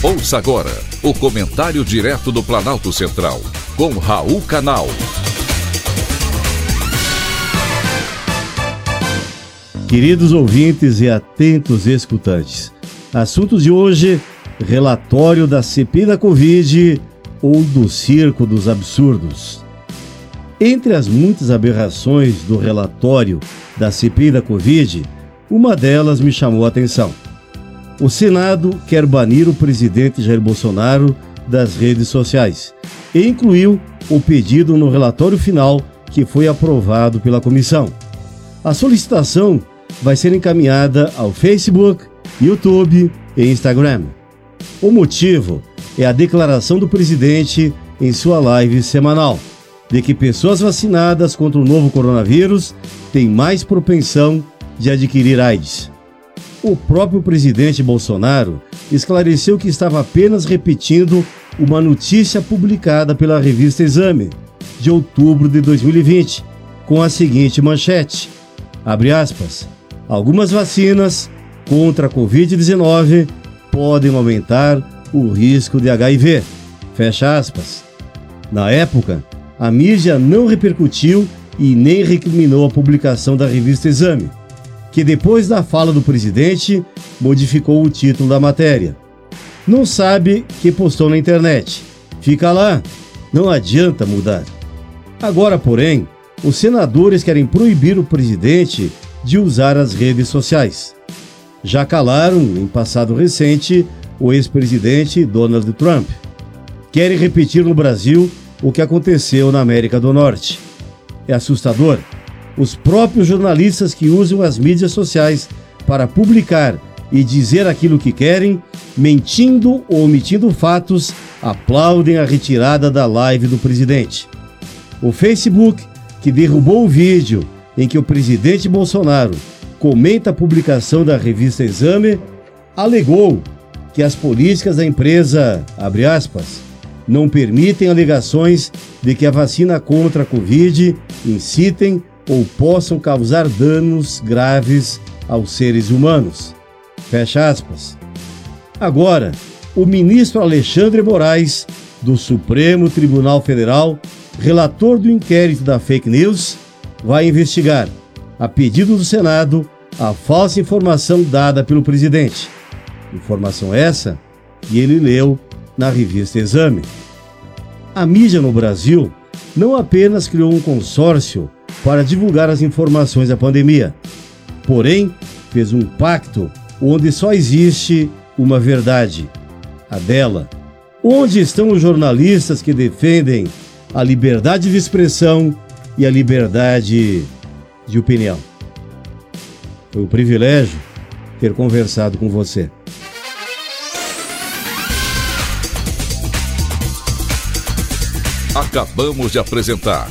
Ouça agora o comentário direto do Planalto Central, com Raul Canal. Queridos ouvintes e atentos escutantes, assuntos de hoje: relatório da CPI da Covid ou do Circo dos Absurdos. Entre as muitas aberrações do relatório da CPI da Covid, uma delas me chamou a atenção. O Senado quer banir o presidente Jair Bolsonaro das redes sociais e incluiu o pedido no relatório final que foi aprovado pela comissão. A solicitação vai ser encaminhada ao Facebook, YouTube e Instagram. O motivo é a declaração do presidente em sua live semanal de que pessoas vacinadas contra o novo coronavírus têm mais propensão de adquirir AIDS. O próprio presidente Bolsonaro esclareceu que estava apenas repetindo uma notícia publicada pela revista Exame, de outubro de 2020, com a seguinte manchete: abre aspas. Algumas vacinas contra a Covid-19 podem aumentar o risco de HIV. Fecha aspas. Na época, a mídia não repercutiu e nem recriminou a publicação da revista Exame, que depois da fala do presidente modificou o título da matéria. Não sabe que postou na internet. Fica lá, não adianta mudar. Agora, porém, os senadores querem proibir o presidente de usar as redes sociais. Já calaram, em passado recente, o ex-presidente Donald Trump. Querem repetir no Brasil o que aconteceu na América do Norte. É assustador. Os próprios jornalistas que usam as mídias sociais para publicar e dizer aquilo que querem, mentindo ou omitindo fatos, aplaudem a retirada da live do presidente. O Facebook, que derrubou o vídeo em que o presidente Bolsonaro comenta a publicação da revista Exame, alegou que as políticas da empresa, abre aspas, não permitem alegações de que a vacina contra a Covid incitem ou possam causar danos graves aos seres humanos. Fecha aspas. Agora, o ministro Alexandre Moraes, do Supremo Tribunal Federal, relator do inquérito da fake news, vai investigar, a pedido do Senado, a falsa informação dada pelo presidente. Informação essa que ele leu na revista Exame. A mídia no Brasil não apenas criou um consórcio para divulgar as informações da pandemia, porém fez um pacto onde só existe uma verdade, a dela. Onde estão os jornalistas que defendem a liberdade de expressão e a liberdade de opinião? Foi um privilégio ter conversado com você. Acabamos de apresentar